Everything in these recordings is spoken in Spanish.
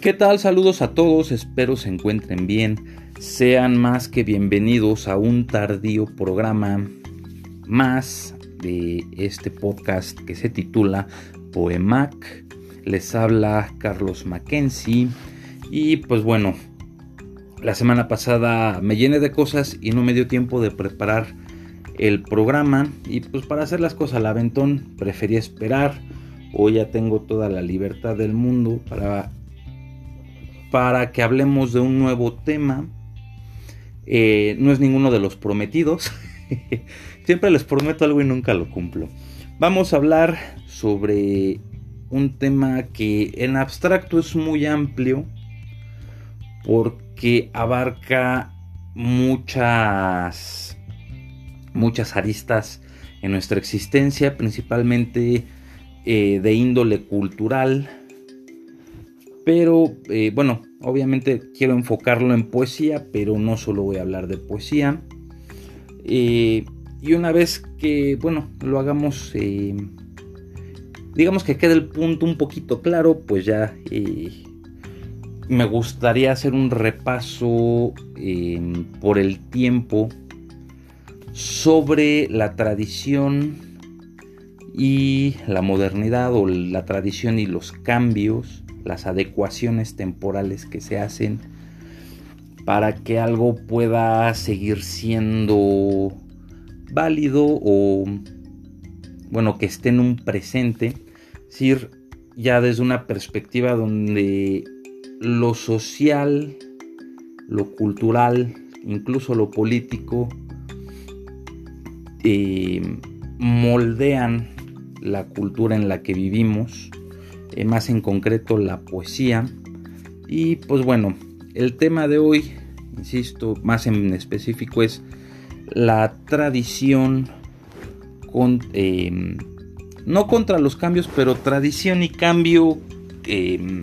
¿Qué tal? Saludos a todos, espero se encuentren bien. Sean más que bienvenidos a un tardío programa más de este podcast que se titula Poemac. Les habla Carlos Mackenzie y pues bueno, la semana pasada me llené de cosas y no me dio tiempo de preparar el programa y pues para hacer las cosas al aventón preferí esperar. Hoy ya tengo toda la libertad del mundo para para que hablemos de un nuevo tema. Eh, no es ninguno de los prometidos. Siempre les prometo algo y nunca lo cumplo. Vamos a hablar sobre un tema que en abstracto es muy amplio porque abarca muchas muchas aristas en nuestra existencia, principalmente eh, de índole cultural, pero eh, bueno, obviamente quiero enfocarlo en poesía, pero no solo voy a hablar de poesía. Eh, y una vez que, bueno, lo hagamos, eh, digamos que quede el punto un poquito claro, pues ya me gustaría hacer un repaso por el tiempo sobre la tradición y la modernidad o la tradición y los cambios las adecuaciones temporales que se hacen para que algo pueda seguir siendo válido o bueno que esté en un presente. Es decir ya desde una perspectiva donde lo social lo cultural incluso lo político eh, moldean la cultura en la que vivimos eh, más en concreto la poesía. Y pues bueno, el tema de hoy, insisto, más en específico es la tradición con, em, no contra los cambios, pero tradición y cambio, em,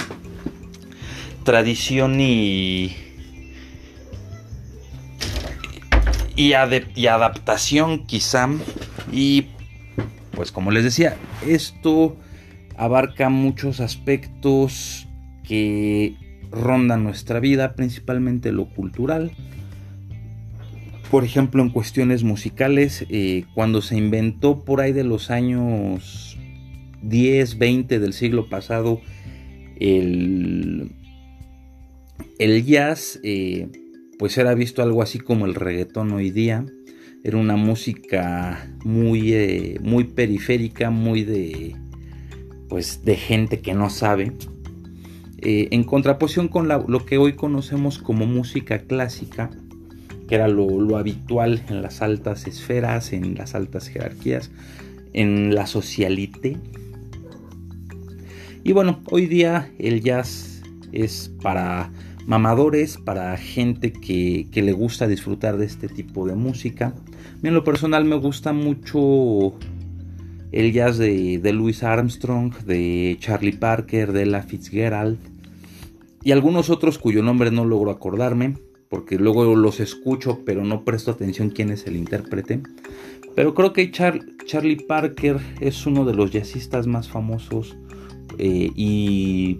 tradición y, y, y adaptación quizá. Y pues como les decía, esto abarca muchos aspectos que rondan nuestra vida, principalmente lo cultural. Por ejemplo, en cuestiones musicales, eh, cuando se inventó por ahí de los años 10, 20 del siglo pasado, el, el jazz, eh, pues era visto algo así como el reggaetón hoy día. Era una música muy, eh, muy periférica, muy de, pues de gente que no sabe. Eh, en contraposición con lo que hoy conocemos como música clásica, que era lo, habitual en las altas esferas, en las altas jerarquías, en la socialité. Y bueno, hoy día el jazz es para mamadores, para gente que, que le gusta disfrutar de este tipo de música. en lo personal me gusta mucho el jazz de, Louis Armstrong, de Charlie Parker, de La Fitzgerald y algunos otros cuyo nombre no logro acordarme porque luego los escucho pero no presto atención quién es el intérprete. Pero creo que Charlie Parker es uno de los jazzistas más famosos eh, y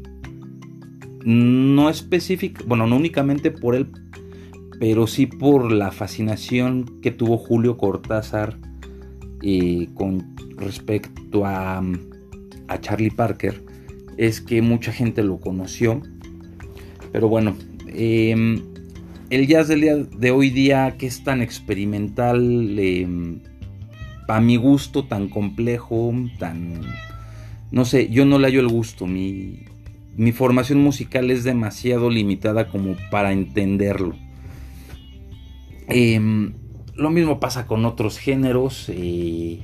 no específico, bueno, no únicamente por él, pero sí por la fascinación que tuvo Julio Cortázar eh, con respecto a, Charlie Parker es que mucha gente lo conoció. Pero bueno, em, el jazz del día de hoy día, que es tan experimental, em, a mi gusto, tan complejo, tan... No sé, yo no le hallo el gusto. Mi, mi formación musical es demasiado limitada como para entenderlo. Em, lo mismo pasa con otros géneros. Eh,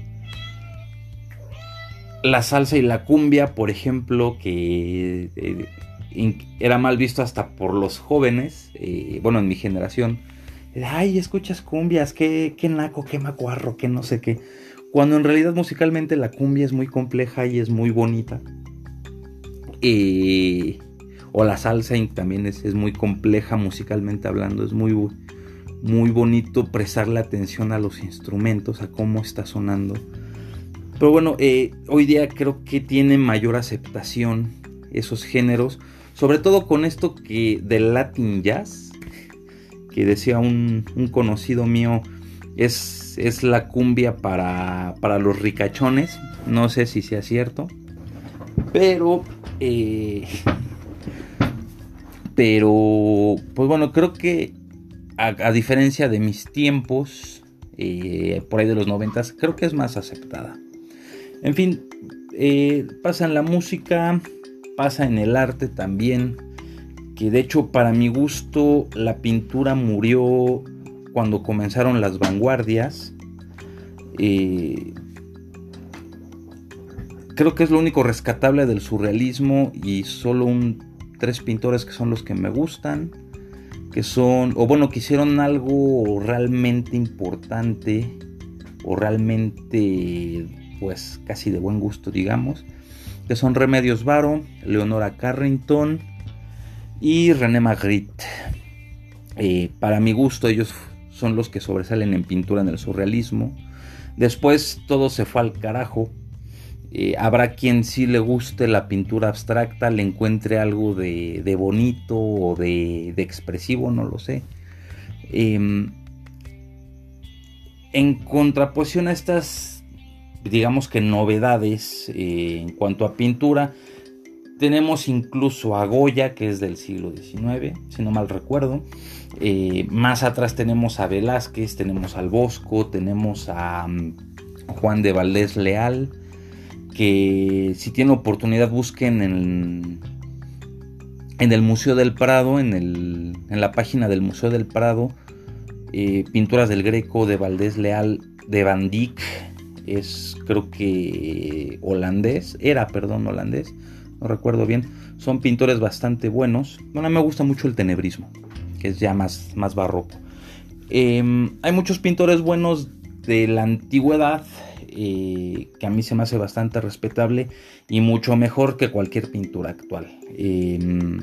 la salsa y la cumbia, por ejemplo, que eh, era mal visto hasta por los jóvenes, eh, bueno, en mi generación. Ay, escuchas cumbias, qué, qué naco, qué macuarro, qué no sé qué. Cuando en realidad musicalmente la cumbia es muy compleja y es muy bonita. o la salsa también es, es, muy compleja musicalmente hablando, es muy, muy bonito prestarle atención a los instrumentos, a cómo está sonando pero bueno, eh, hoy día creo que tiene mayor aceptación esos géneros Sobre todo con esto que del Latin Jazz, que decía un, conocido mío, es, es la cumbia para, para, los ricachones. No sé si sea cierto. Pero... Eh, pero, pues bueno, creo que a, diferencia de mis tiempos, eh, por ahí de los noventas, creo que es más aceptada. En fin, eh, pasa en la música, pasa en el arte también, que de hecho para mi gusto la pintura murió cuando comenzaron las vanguardias. Eh, creo que es lo único rescatable del surrealismo y solo un tres pintores que son los que me gustan, que son, o bueno, que hicieron algo realmente importante, o realmente, pues casi de buen gusto, digamos, que son Remedios Varo, Leonora Carrington y René Magritte. Eh, para mi gusto, ellos son los que sobresalen en pintura en el surrealismo. Después todo se fue al carajo eh, habrá quien sí le guste la pintura abstracta, le encuentre algo de, bonito o de, expresivo, no lo sé. Em, en contraposición a estas, digamos que novedades eh, en cuanto a pintura, tenemos incluso a Goya, que es del siglo XIX, si no mal recuerdo. Eh, más atrás tenemos a Velázquez, tenemos al Bosco, tenemos a mm, Juan de Valdés Leal que si tienen oportunidad busquen en, en el Museo del Prado, en, el, en, la página del Museo del Prado, eh, pinturas del Greco, de Valdés Leal, de Van Dyck, es creo que holandés, era, perdón, holandés, no recuerdo bien, son pintores bastante buenos. Bueno, a mí me gusta mucho el tenebrismo, que es ya más, más barroco. Em, hay muchos pintores buenos de la antigüedad, eh, que a mí se me hace bastante respetable y mucho mejor que cualquier pintura actual. Em,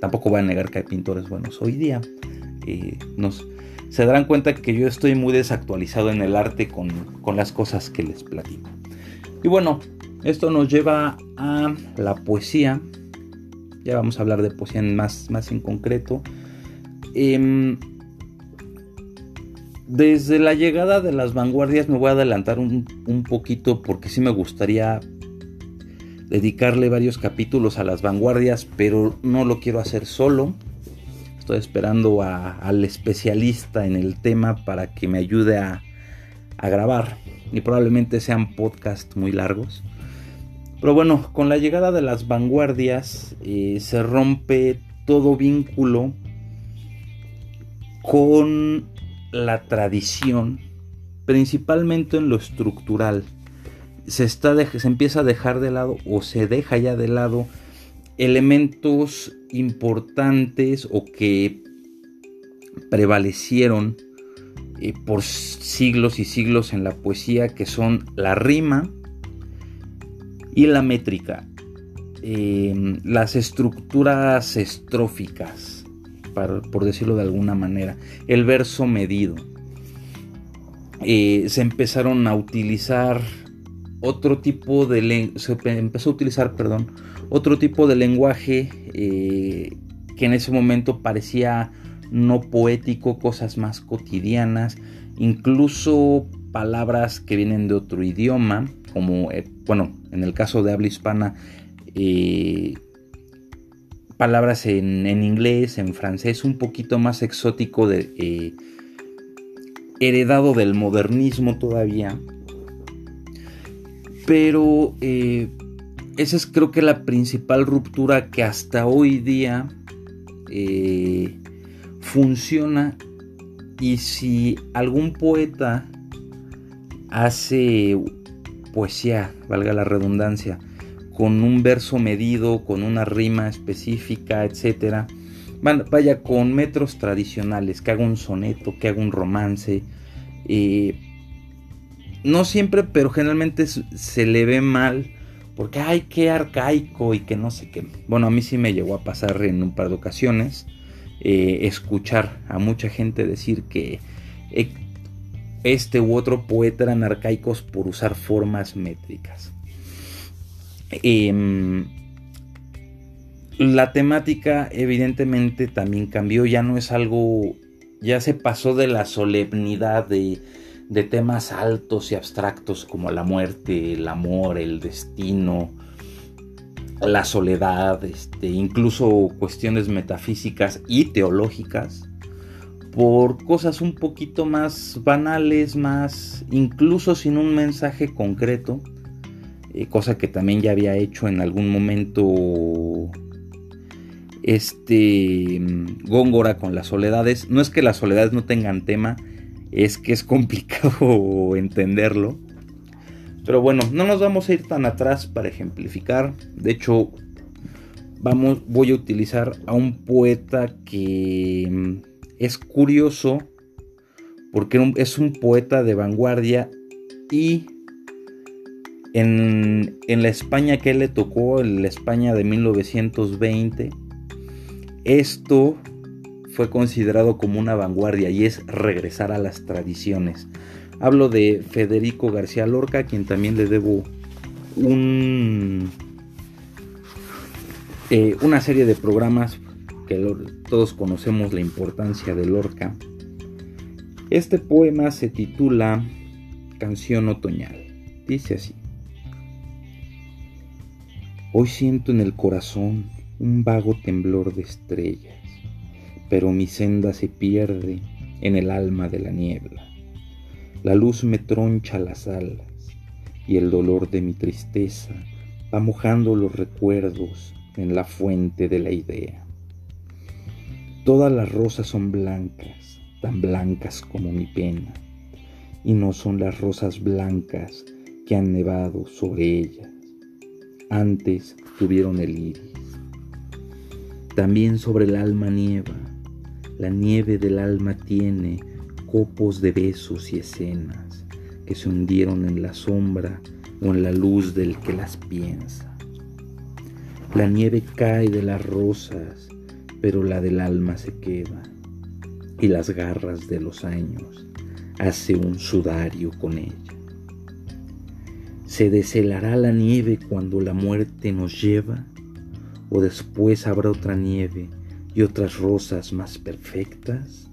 tampoco voy a negar que hay pintores buenos hoy día. Eh, nos, se darán cuenta que yo estoy muy desactualizado en el arte con, las cosas que les platico. Y bueno, esto nos lleva a la poesía. Ya vamos a hablar de poesía más, más en concreto. Em, desde la llegada de las vanguardias me voy a adelantar un, poquito porque sí me gustaría dedicarle varios capítulos a las vanguardias, pero no lo quiero hacer solo. Estoy esperando al especialista en el tema para que me ayude a, grabar y probablemente sean podcasts muy largos. Pero bueno, con la llegada de las vanguardias eh, se rompe todo vínculo con la tradición, principalmente en lo estructural, se, está se empieza a dejar de lado o se deja ya de lado elementos importantes o que prevalecieron eh, por siglos y siglos en la poesía, que son la rima y la métrica, em, las estructuras estróficas, por decirlo de alguna manera, el verso medido. Eh, se empezaron a utilizar otro tipo de se empezó a utilizar, perdón, otro tipo de lenguaje eh, que en ese momento parecía no poético, cosas más cotidianas, incluso palabras que vienen de otro idioma, como, eh, bueno, en el caso de habla hispana, palabras en, inglés, en francés, un poquito más exótico, de, eh, heredado del modernismo todavía. Pero eh, esa es creo que la principal ruptura que hasta hoy día eh, funciona. Y si algún poeta hace poesía, valga la redundancia, con un verso medido, con una rima específica, etc. Vaya con metros tradicionales, que haga un soneto, que haga un romance. Eh, no siempre, pero generalmente se le ve mal porque ay, qué arcaico y que no sé qué. Bueno, a mí sí me llegó a pasar en un par de ocasiones eh, escuchar a mucha gente decir que eh, este u otro poeta eran arcaicos por usar formas métricas. Em, la temática evidentemente también cambió, ya no es algo, ya se pasó de la solemnidad de, de temas altos y abstractos como la muerte, el amor, el destino, la soledad, este, incluso cuestiones metafísicas y teológicas, por cosas un poquito más banales, más incluso sin un mensaje concreto, eh, cosa que también ya había hecho en algún momento este mm, Góngora con las soledades. No es que las soledades no tengan tema, es que es complicado entenderlo. Pero bueno, no nos vamos a ir tan atrás para ejemplificar. De hecho, vamos, voy a utilizar a un poeta que mm, es curioso porque es un poeta de vanguardia y en, la España que le tocó, en la España de 1920, esto fue considerado como una vanguardia y es regresar a las tradiciones. Hablo de Federico García Lorca, a quien también le debo eh, una serie de programas que todos conocemos la importancia de Lorca. Este poema se titula Canción Otoñal. Dice así. Hoy siento en el corazón un vago temblor de estrellas, pero mi senda se pierde en el alma de la niebla. La luz me troncha las alas y el dolor de mi tristeza va mojando los recuerdos en la fuente de la idea. Todas las rosas son blancas, tan blancas como mi pena, y no son las rosas blancas que han nevado sobre ellas. Antes tuvieron el iris. También sobre el alma nieva, la nieve del alma tiene copos de besos y escenas que se hundieron en la sombra o en la luz del que las piensa. La nieve cae de las rosas, pero la del alma se queda, y las garras de los años hace un sudario con ella. ¿Se deshelará la nieve cuando la muerte nos lleva? o después habrá otra nieve y otras rosas más perfectas?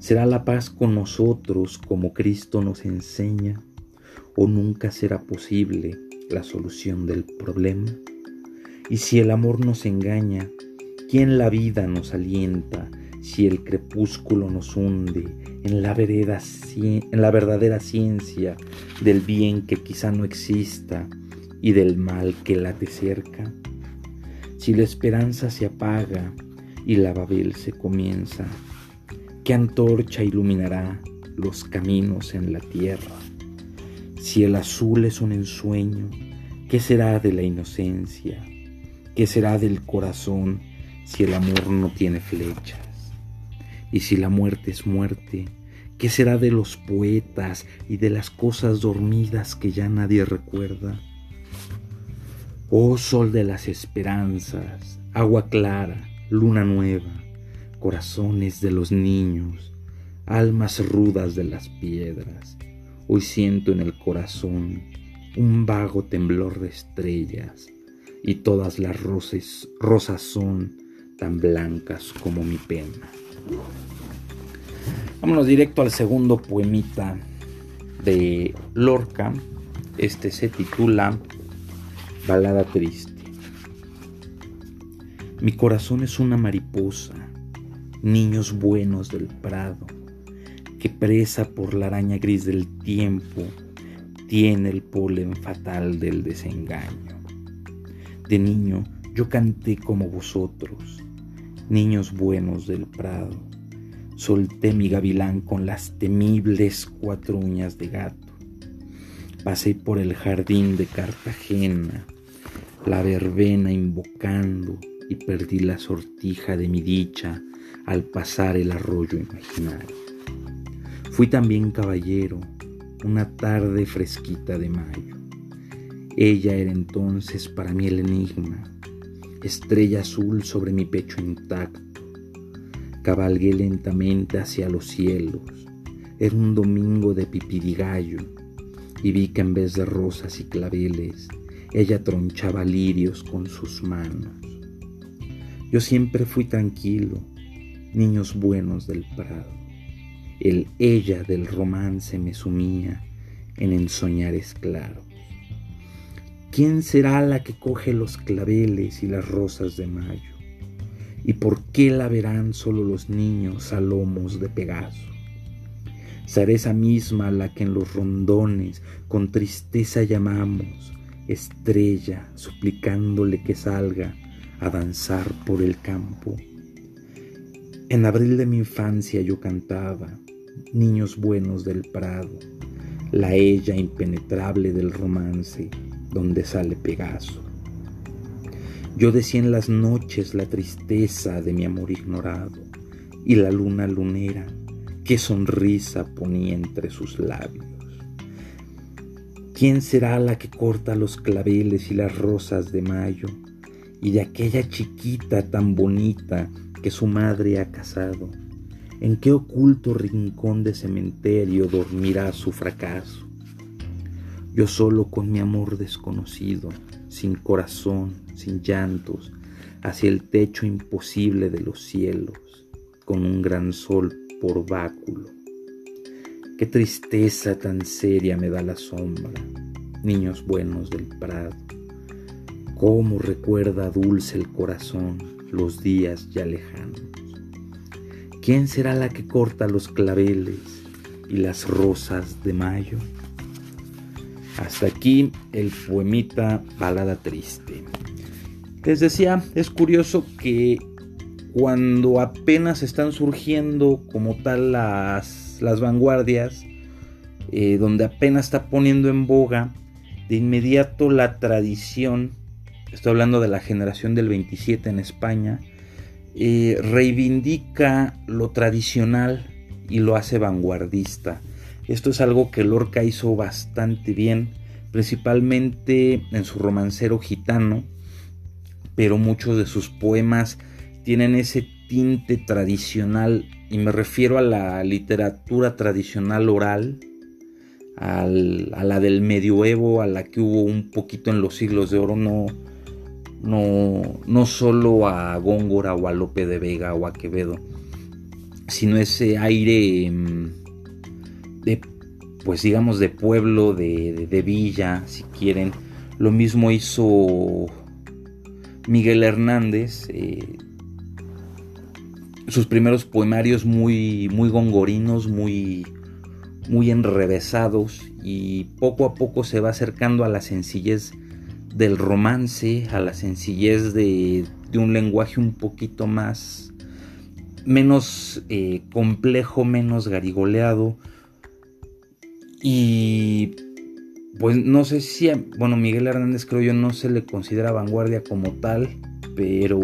¿Será la paz con nosotros como Cristo nos enseña? ¿O nunca será posible la solución del problema? Y si el amor nos engaña, ¿quién la vida nos alienta si el crepúsculo nos hunde en la, en la verdadera ciencia del bien que quizá no exista y del mal que late cerca? si la esperanza se apaga y la Babel se comienza, ¿qué antorcha iluminará los caminos en la tierra? Si el azul es un ensueño, ¿qué será de la inocencia? ¿Qué será del corazón si el amor no tiene flechas? Y si la muerte es muerte, ¿qué será de los poetas y de las cosas dormidas que ya nadie recuerda? Oh sol de las esperanzas, agua clara, luna nueva, corazones de los niños, almas rudas de las piedras, hoy siento en el corazón un vago temblor de estrellas y todas las rosas, rosas son tan blancas como mi pena. Vámonos directo al segundo poemita de Lorca. Este se titula Balada triste. Mi corazón es una mariposa, niños buenos del prado, que presa por la araña gris del tiempo, tiene el polen fatal del desengaño. De niño yo canté como vosotros, niños buenos del prado. Solté mi gavilán con las temibles cuatro uñas de gato. Pasé por el jardín de Cartagena, la verbena invocando y perdí la sortija de mi dicha al pasar el arroyo imaginario. Fui también caballero una tarde fresquita de mayo. Ella era entonces para mí el enigma, estrella azul sobre mi pecho intacto. Cabalgué lentamente hacia los cielos. Era un domingo de pipirigallo y vi que en vez de rosas y claveles ella tronchaba lirios con sus manos. Yo siempre fui tranquilo, niños buenos del prado. El ella del romance me sumía en ensoñares claros. ¿Quién será la que coge los claveles y las rosas de mayo? ¿Y por qué la verán solo los niños a lomos de Pegaso? Será esa misma la que en los rondones con tristeza llamamos, estrella, suplicándole que salga a danzar por el campo. En abril de mi infancia yo cantaba, niños buenos del prado, la ella impenetrable del romance, donde sale Pegaso. Yo decía en las noches la tristeza de mi amor ignorado y la luna lunera, qué sonrisa ponía entre sus labios. ¿Quién será la que corta los claveles y las rosas de mayo y de aquella chiquita tan bonita que su madre ha casado? ¿En qué oculto rincón de cementerio dormirá su fracaso? Yo solo con mi amor desconocido, sin corazón, sin llantos, hacia el techo imposible de los cielos, con un gran sol por báculo. Qué tristeza tan seria me da la sombra, niños buenos del prado. Cómo recuerda dulce el corazón los días ya lejanos. ¿Quién será la que corta los claveles y las rosas de mayo? Hasta aquí el poemita Balada Triste. Les decía, es curioso que cuando apenas están surgiendo como tal las, las vanguardias, eh, donde apenas está poniendo en boga, de inmediato la tradición, estoy hablando de la generación del 27 en España, eh, reivindica lo tradicional y lo hace vanguardista. Esto es algo que Lorca hizo bastante bien, principalmente en su romancero gitano, pero muchos de sus poemas tienen ese tinte tradicional, y me refiero a la literatura tradicional oral, a la del medioevo, a la que hubo un poquito en los siglos de oro, no, no, no solo a Góngora o a Lope de Vega o a Quevedo, sino ese aire mm, de, pues digamos, de pueblo, de, villa, si quieren. Lo mismo hizo Miguel Hernández. Eh, sus primeros poemarios muy, muy gongorinos, muy, muy enrevesados y poco a poco se va acercando a la sencillez del romance, a la sencillez de, de un lenguaje un poquito más, menos eh, complejo, menos garigoleado, y pues no sé si, bueno, Miguel Hernández creo yo no se le considera vanguardia como tal, pero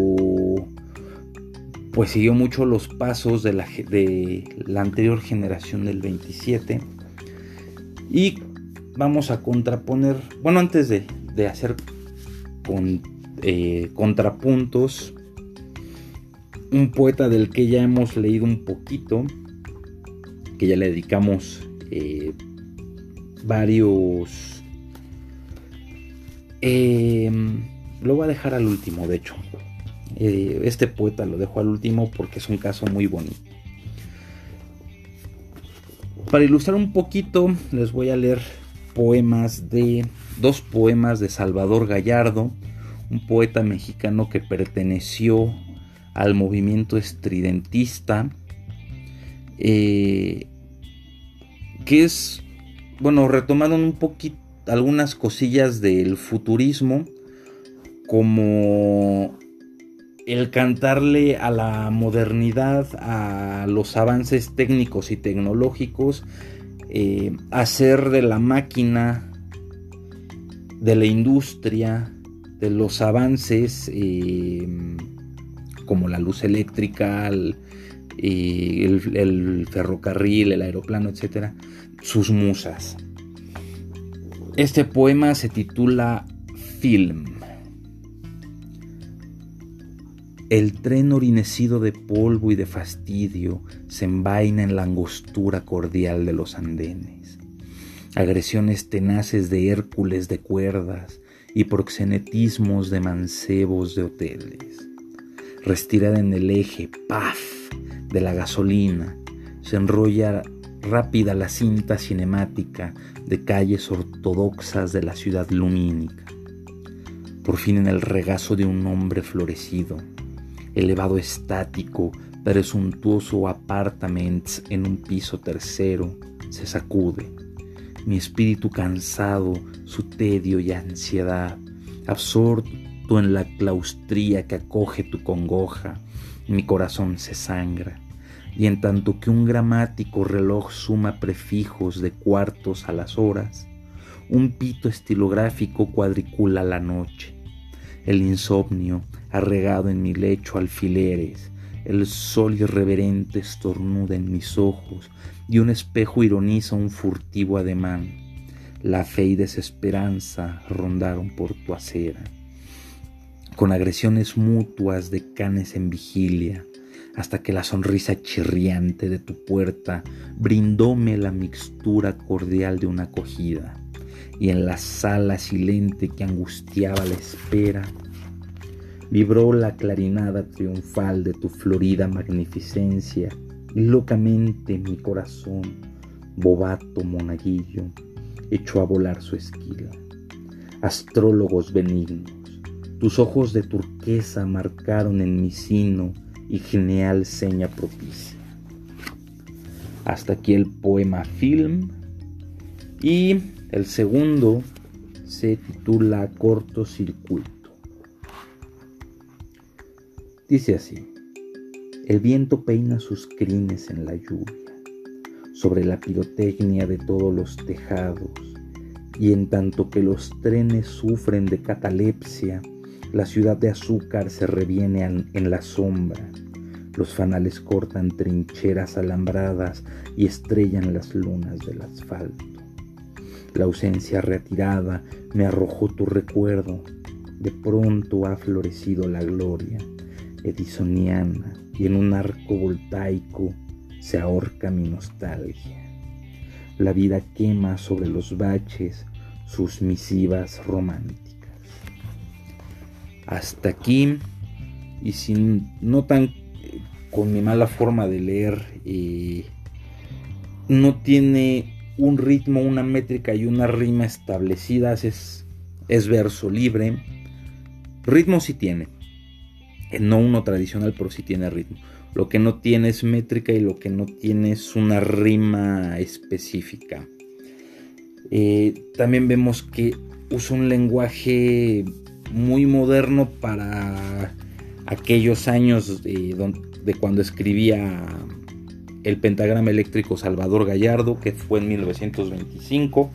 pues siguió mucho los pasos de la, de la anterior generación del 27. Y vamos a contraponer, bueno, antes de, hacer con, eh, contrapuntos, un poeta del que ya hemos leído un poquito, que ya le dedicamos eh, varios... Em, lo voy a dejar al último, de hecho. Eh, este poeta lo dejo al último porque es un caso muy bonito. Para ilustrar un poquito, les voy a leer poemas de dos poemas de Salvador Gallardo, un poeta mexicano que perteneció al movimiento estridentista, eh, que es bueno, retomaron un poquito algunas cosillas del futurismo, como el cantarle a la modernidad, a los avances técnicos y tecnológicos, eh, hacer de la máquina, de la industria, de los avances eh, como la luz eléctrica, el, eh, el, ferrocarril, el aeroplano, etcétera, sus musas. Este poema se titula Film. El tren orinecido de polvo y de fastidio se envaina en la angostura cordial de los andenes. Agresiones tenaces de Hércules de cuerdas y proxenetismos de mancebos de hoteles. Restirada en el eje, paf, de la gasolina, se enrolla rápida la cinta cinemática de calles ortodoxas de la ciudad lumínica. Por fin en el regazo de un hombre florecido, elevado estático, presuntuoso apartaments en un piso tercero, se sacude. Mi espíritu cansado, su tedio y ansiedad, absorto en la claustría que acoge tu congoja, mi corazón se sangra y en tanto que un gramático reloj suma prefijos de cuartos a las horas, un pito estilográfico cuadricula la noche. El insomnio ha regado en mi lecho alfileres, el sol irreverente estornuda en mis ojos y un espejo ironiza un furtivo ademán. La fe y desesperanza rondaron por tu acera. Con agresiones mutuas de canes en vigilia, hasta que la sonrisa chirriante de tu puerta brindóme la mixtura cordial de una acogida, y en la sala silente que angustiaba la espera, vibró la clarinada triunfal de tu florida magnificencia, y locamente mi corazón, bobato monaguillo, echó a volar su esquila. Astrólogos benignos, tus ojos de turquesa marcaron en mi sino y genial seña propicia. Hasta aquí el poema Film y el segundo se titula Cortocircuito. Dice así, el viento peina sus crines en la lluvia, sobre la pirotecnia de todos los tejados, y en tanto que los trenes sufren de catalepsia, la ciudad de azúcar se reviene en la sombra. Los fanales cortan trincheras alambradas y estrellan las lunas del asfalto. La ausencia retirada me arrojó tu recuerdo. De pronto ha florecido la gloria edisoniana y en un arco voltaico se ahorca mi nostalgia. La vida quema sobre los baches sus misivas románticas hasta aquí y sin no tan con mi mala forma de leer eh, no tiene un ritmo, una métrica y una rima establecidas, es, es verso libre. Ritmo sí tiene, eh, no uno tradicional, pero sí tiene ritmo. Lo que no tiene es métrica y lo que no tiene es una rima específica. Eh, también vemos que usa un lenguaje muy moderno para aquellos años de, cuando escribía el pentagrama eléctrico Salvador Gallardo, que fue en 1925,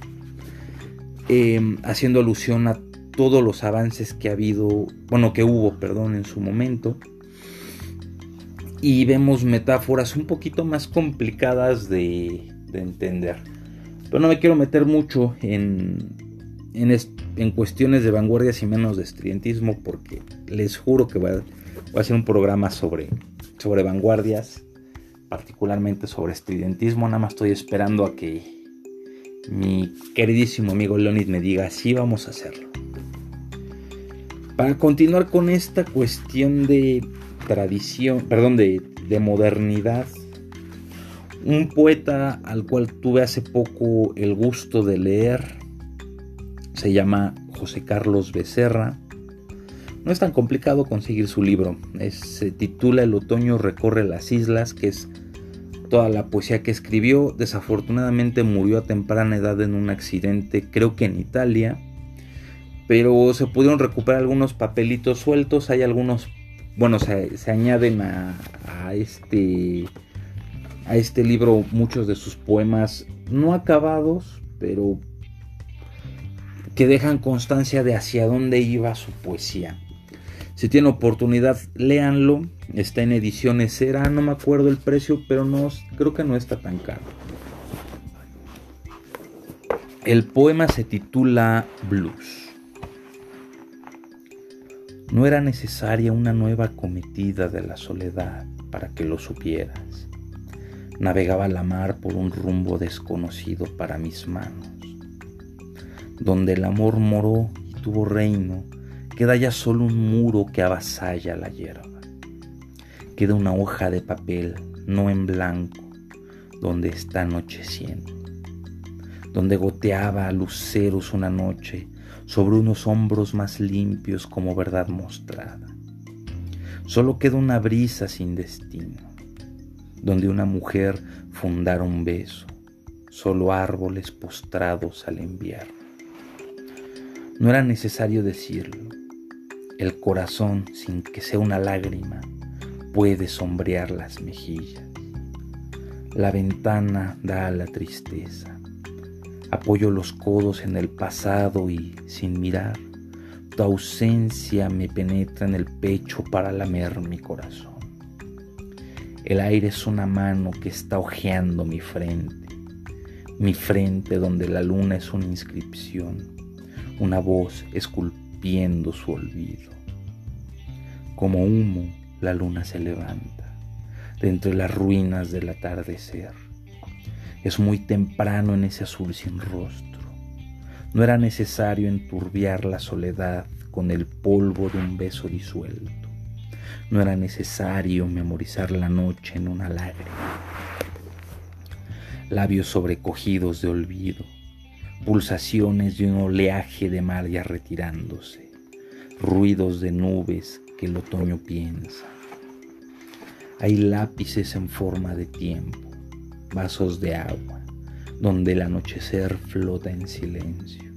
em, haciendo alusión a todos los avances que ha habido, bueno, que hubo, perdón, en su momento. Y vemos metáforas un poquito más complicadas de, entender. Pero no me quiero meter mucho en, en, en cuestiones de vanguardias y menos de estridentismo porque les juro que voy a, hacer un programa sobre, sobre vanguardias, particularmente sobre estridentismo. Nada más estoy esperando a que mi queridísimo amigo Leonid me diga si vamos a hacerlo. Para continuar con esta cuestión de tradición, perdón, de, de modernidad, un poeta al cual tuve hace poco el gusto de leer se llama José Carlos Becerra. No es tan complicado conseguir su libro. se titula El otoño recorre las islas, que es toda la poesía que escribió. Desafortunadamente murió a temprana edad en un accidente, creo que en Italia. Pero se pudieron recuperar algunos papelitos sueltos. Hay algunos, bueno, se, añaden a, este a este libro muchos de sus poemas no acabados, pero que dejan constancia de hacia dónde iba su poesía. Si tiene oportunidad, léanlo. Está en ediciones Cera, no me acuerdo el precio, pero no, creo que no está tan caro. El poema se titula Blues. No era necesaria una nueva cometida de la soledad para que lo supieras. Navegaba la mar por un rumbo desconocido para mis manos donde el amor moró y tuvo reino, queda ya solo un muro que avasalla la hierba. queda una hoja de papel, no en blanco, donde está anocheciendo, donde goteaba a luceros una noche sobre unos hombros más limpios como verdad mostrada. Solo queda una brisa sin destino, donde una mujer fundara un beso, solo árboles postrados al enviar. No era necesario decirlo, el corazón sin que sea una lágrima puede sombrear las mejillas. La ventana da a la tristeza. Apoyo los codos en el pasado y, sin mirar, tu ausencia me penetra en el pecho para lamer mi corazón. El aire es una mano que está hojeando mi frente, mi frente donde la luna es una inscripción, una voz esculpiendo su olvido. Como humo, la luna se levanta de entre las ruinas del atardecer. Es muy temprano en ese azul sin rostro. No era necesario enturbiar la soledad con el polvo de un beso disuelto. No era necesario memorizar la noche en una lágrima. Labios sobrecogidos de olvido, pulsaciones de un oleaje de mar ya retirándose, ruidos de nubes que el otoño piensa hay lápices en forma de tiempo, vasos de agua, donde el anochecer flota en silencio.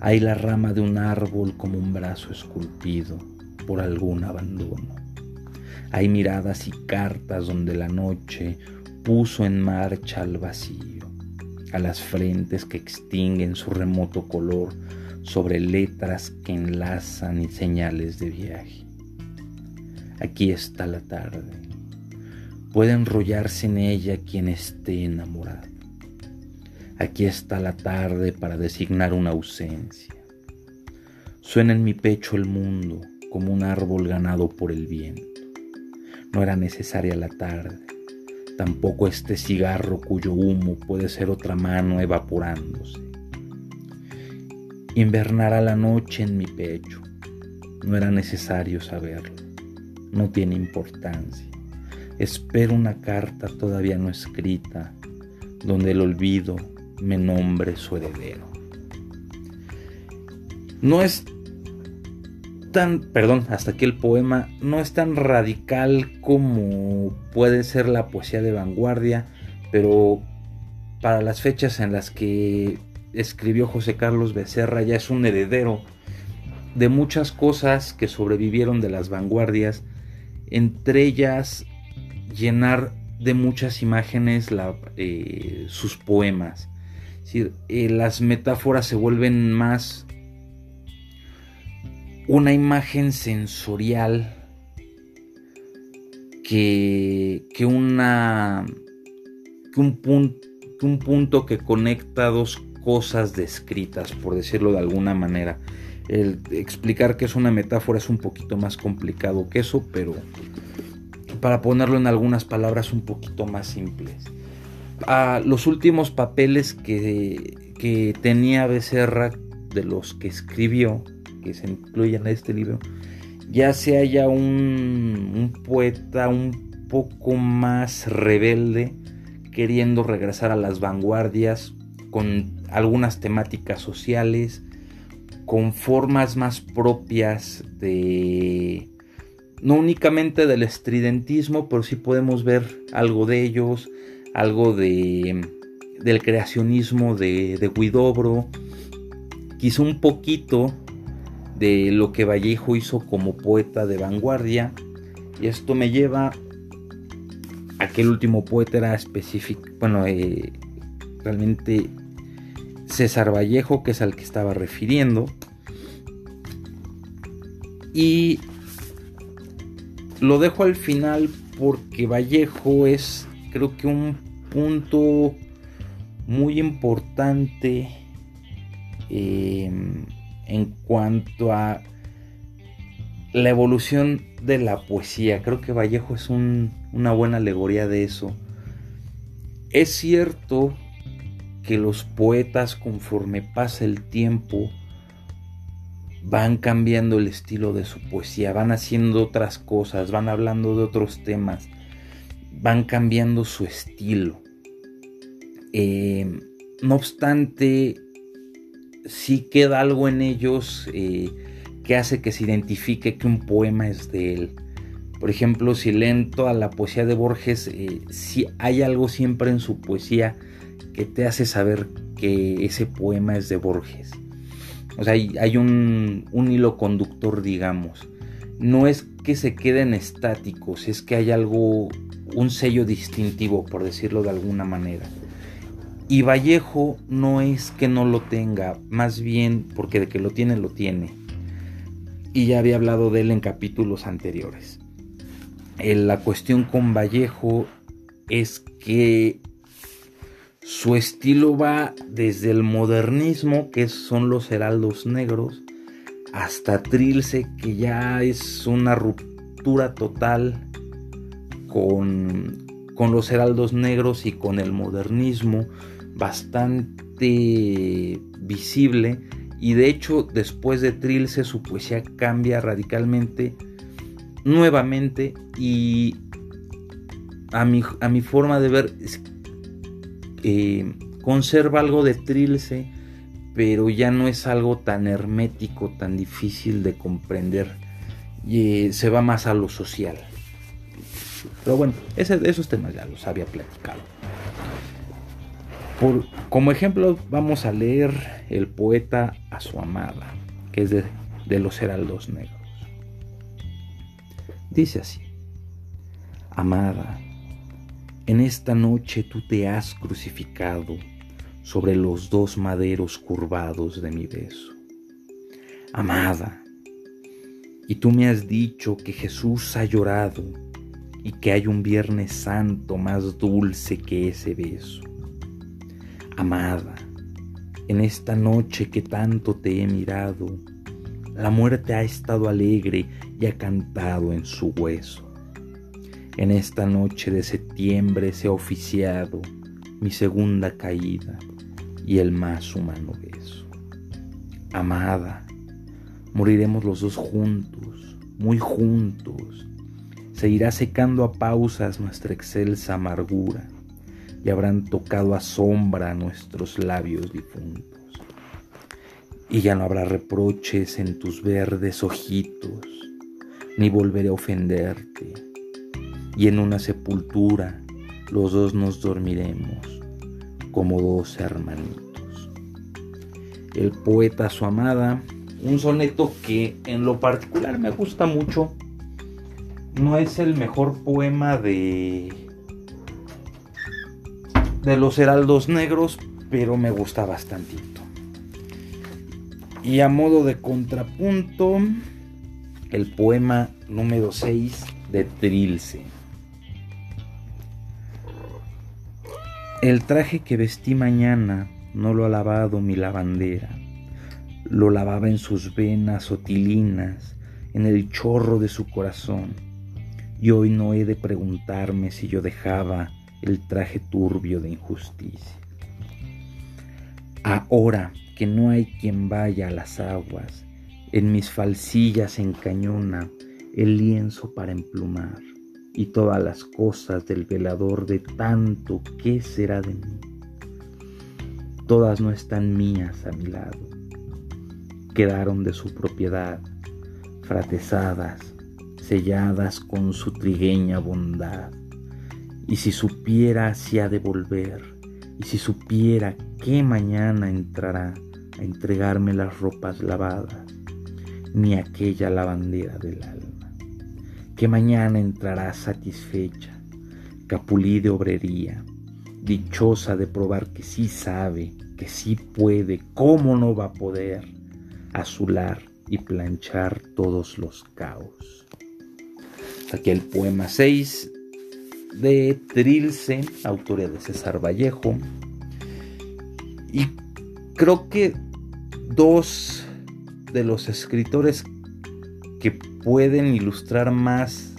Hay la rama de un árbol como un brazo esculpido por algún abandono. Hay miradas y cartas donde la noche puso en marcha al vacío, a las frentes que extinguen su remoto color sobre letras que enlazan y señales de viaje. Aquí está la tarde. Puede enrollarse en ella quien esté enamorado. Aquí está la tarde para designar una ausencia. Suena en mi pecho el mundo como un árbol ganado por el viento. No era necesaria la tarde, tampoco este cigarro cuyo humo puede ser otra mano evaporándose. Invernará la noche en mi pecho, no era necesario saberlo no tiene importancia. Espero una carta todavía no escrita donde el olvido me nombre su heredero. No es perdón, hasta aquí el poema no es tan radical como puede ser la poesía de vanguardia, pero para las fechas en las que escribió José Carlos Becerra ya es un heredero de muchas cosas que sobrevivieron de las vanguardias entre ellas llenar de muchas imágenes eh, sus poemas. Eh, las metáforas se vuelven más una imagen sensorial que, que, una, que un, punto, un punto que conecta dos cosas descritas, por decirlo de alguna manera el explicar que es una metáfora es un poquito más complicado que eso, pero para ponerlo en algunas palabras un poquito más simples. Los últimos papeles que, que tenía Becerra, de los que escribió, que se incluyen en este libro, ya se haya un, un poeta un poco más rebelde, queriendo regresar a las vanguardias con algunas temáticas sociales, con formas más propias de no únicamente del estridentismo, pero sí podemos ver algo de ellos, algo de del creacionismo de, de Guidobro, quizá un poquito de lo que Vallejo hizo como poeta de vanguardia, y esto me lleva a que el último poeta era específico, bueno, eh, realmente César Vallejo, que es al que estaba refiriendo. Y lo dejo al final porque Vallejo es creo que un punto muy importante em, en cuanto a la evolución de la poesía. Creo que Vallejo es una buena alegoría de eso. Es cierto que los poetas conforme pasa el tiempo van cambiando el estilo de su poesía, van haciendo otras cosas, van hablando de otros temas, van cambiando su estilo. Eh, no obstante, sí queda algo en ellos eh, que hace que se identifique que un poema es de él. Por ejemplo, si leen toda la poesía de Borges, eh, si hay algo siempre en su poesía que te hace saber que ese poema es de Borges. O sea, hay, un, un, hilo conductor, digamos. No es que se queden estáticos, es que hay algo, un sello distintivo, por decirlo de alguna manera. Y Vallejo no es que no lo tenga, más bien porque de que lo tiene, lo tiene. Y ya había hablado de él en capítulos anteriores. La cuestión con Vallejo es que su estilo va desde el modernismo, que son los heraldos negros, hasta Trilce, que ya es una ruptura total con, con los heraldos negros y con el modernismo bastante visible y de hecho después de Trilce su poesía cambia radicalmente nuevamente y a mi, a mi forma de ver eh, conserva algo de Trilce pero ya no es algo tan hermético tan difícil de comprender y eh, se va más a lo social. Pero bueno esos temas ya los había platicado como ejemplo vamos a leer el poeta a su amada, que es de, los heraldos negros. Dice así, Amada, en esta noche tú te has crucificado sobre los dos maderos curvados de mi beso. Amada, y tú me has dicho que Jesús ha llorado y que hay un Viernes Santo más dulce que ese beso. Amada, en esta noche que tanto te he mirado, la muerte ha estado alegre y ha cantado en su hueso. En esta noche de septiembre se ha oficiado mi segunda caída y el más humano beso. Amada, moriremos los dos juntos, muy juntos. Se irá secando a pausas nuestra excelsa amargura y habrán tocado a sombra nuestros labios difuntos. Y ya no habrá reproches en tus verdes ojitos, ni volveré a ofenderte. Y en una sepultura los dos nos dormiremos como dos hermanitos. El poeta su amada, un soneto que en lo particular me gusta mucho. No es el mejor poema de de los heraldos negros, pero me gusta bastantito. Y a modo de contrapunto, el poema número 6 de Trilce. El traje que vestí mañana no lo ha lavado mi lavandera, lo lavaba en sus venas otilinas, en el chorro de su corazón, y hoy no he de preguntarme si yo dejaba el traje turbio de injusticia. Ahora que no hay quien vaya a las aguas, en mis falsillas encañona el lienzo para emplumar y todas las cosas del velador de tanto que será de mí. Todas no están mías a mi lado, quedaron de su propiedad, fratesadas, selladas con su trigueña bondad y si supiera si ha de volver, y si supiera que mañana entrará a entregarme las ropas lavadas, ni aquella lavandera del alma, que mañana entrará satisfecha, capulí de obrería, dichosa de probar que sí sabe, que sí puede, cómo no va a poder, azular y planchar todos los caos. Aquí el poema 6 de Trilce, autoría de César Vallejo. Y creo que dos de los escritores que pueden ilustrar más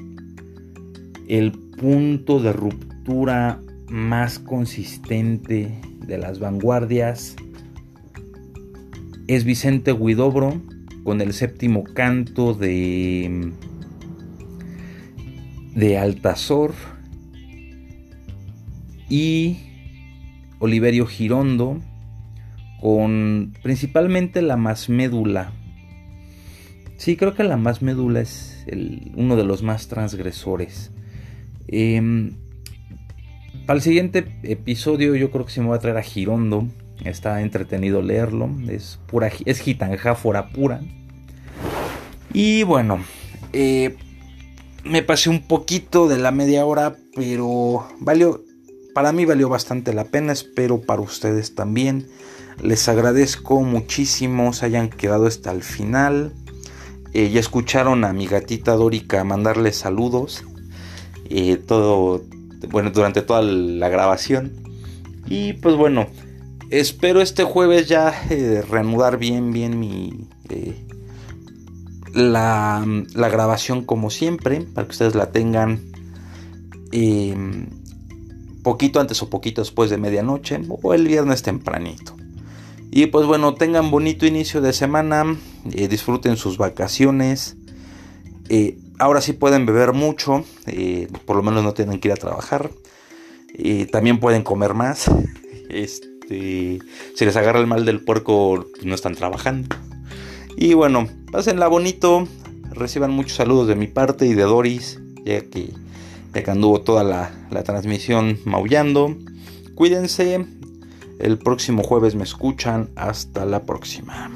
el punto de ruptura más consistente de las vanguardias es Vicente Huidobro con el séptimo canto de, de Altazor y Oliverio Girondo con principalmente la más médula. Sí, creo que la más médula es uno de los más transgresores. Em, para el siguiente episodio yo creo que se me va a traer a Girondo. Está entretenido leerlo. Es pura es gitanjáfora pura. Y bueno, eh, me pasé un poquito de la media hora, pero valió, para mí valió bastante la pena. Espero para ustedes también. Les agradezco muchísimo se hayan quedado hasta el final. Eh, ya escucharon a mi gatita Dórica mandarle saludos. Eh, todo, bueno, durante toda la grabación. Y pues bueno, espero este jueves ya eh, reanudar bien, bien mi... La, la, grabación como siempre, para que ustedes la tengan poquito antes o poquito después de medianoche o el viernes tempranito. Y pues bueno, tengan bonito inicio de semana, eh, disfruten sus vacaciones. Eh, ahora sí pueden beber mucho, eh, por lo menos no tienen que ir a trabajar. también pueden comer más. Este, si les agarra el mal del puerco, pues no están trabajando. Y bueno, pásenla bonito, reciban muchos saludos de mi parte y de Doris, ya que, ya que anduvo toda la, la transmisión maullando. Cuídense, el próximo jueves me escuchan. Hasta la próxima.